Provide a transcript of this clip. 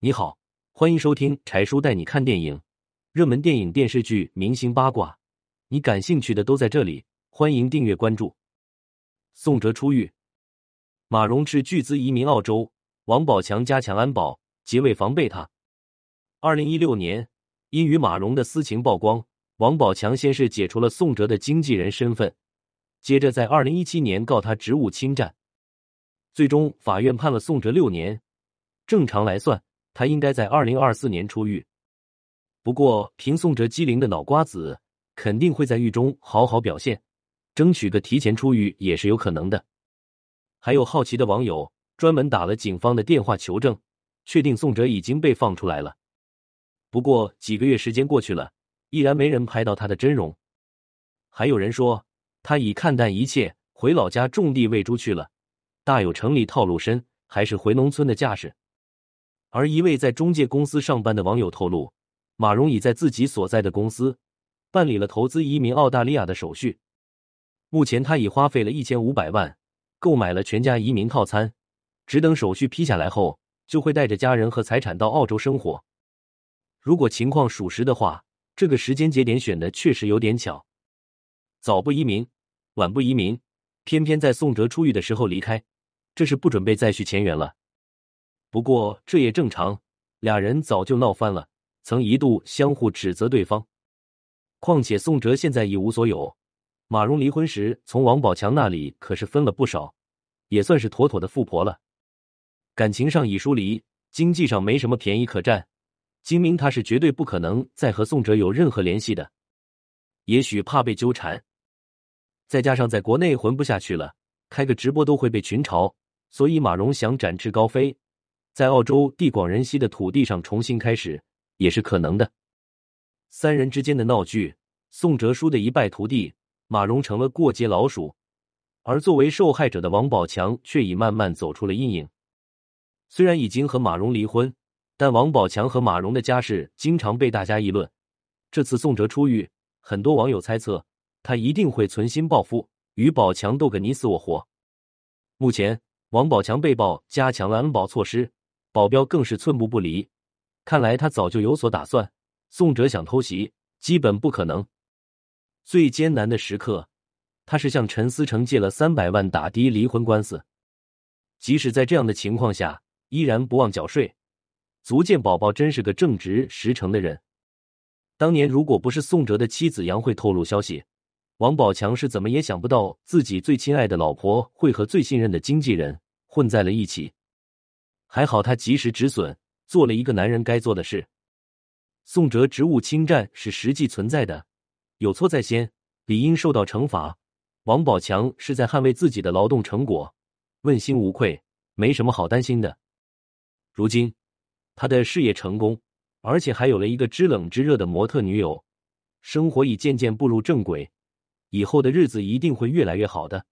你好，欢迎收听柴叔带你看电影，热门电影、电视剧、明星八卦，你感兴趣的都在这里。欢迎订阅关注。宋哲出狱，马蓉斥巨资移民澳洲，王宝强加强安保，结尾防备他。二零一六年，因与马蓉的私情曝光，王宝强先是解除了宋哲的经纪人身份，接着在二零一七年告他职务侵占，最终法院判了宋哲六年。正常来算。他应该在二零二四年出狱，不过凭宋哲机灵的脑瓜子，肯定会在狱中好好表现，争取个提前出狱也是有可能的。还有好奇的网友专门打了警方的电话求证，确定宋哲已经被放出来了。不过几个月时间过去了，依然没人拍到他的真容。还有人说他已看淡一切，回老家种地喂猪去了，大有城里套路深，还是回农村的架势。而一位在中介公司上班的网友透露，马蓉已在自己所在的公司办理了投资移民澳大利亚的手续。目前，他已花费了一千五百万购买了全家移民套餐，只等手续批下来后，就会带着家人和财产到澳洲生活。如果情况属实的话，这个时间节点选的确实有点巧，早不移民，晚不移民，偏偏在宋哲出狱的时候离开，这是不准备再续前缘了。不过这也正常，俩人早就闹翻了，曾一度相互指责对方。况且宋哲现在一无所有，马蓉离婚时从王宝强那里可是分了不少，也算是妥妥的富婆了。感情上已疏离，经济上没什么便宜可占，精明他是绝对不可能再和宋哲有任何联系的。也许怕被纠缠，再加上在国内混不下去了，开个直播都会被群嘲，所以马蓉想展翅高飞。在澳洲地广人稀的土地上重新开始也是可能的。三人之间的闹剧，宋哲输的一败涂地，马蓉成了过街老鼠，而作为受害者的王宝强却已慢慢走出了阴影。虽然已经和马蓉离婚，但王宝强和马蓉的家事经常被大家议论。这次宋哲出狱，很多网友猜测他一定会存心报复，与宝强斗个你死我活。目前，王宝强被曝加强了安保措施。保镖更是寸步不离，看来他早就有所打算。宋哲想偷袭，基本不可能。最艰难的时刻，他是向陈思成借了三百万打的离婚官司。即使在这样的情况下，依然不忘缴税，足见宝宝真是个正直实诚的人。当年如果不是宋哲的妻子杨慧透露消息，王宝强是怎么也想不到自己最亲爱的老婆会和最信任的经纪人混在了一起。还好他及时止损，做了一个男人该做的事。宋哲职务侵占是实际存在的，有错在先，理应受到惩罚。王宝强是在捍卫自己的劳动成果，问心无愧，没什么好担心的。如今他的事业成功，而且还有了一个知冷知热的模特女友，生活已渐渐步入正轨，以后的日子一定会越来越好的。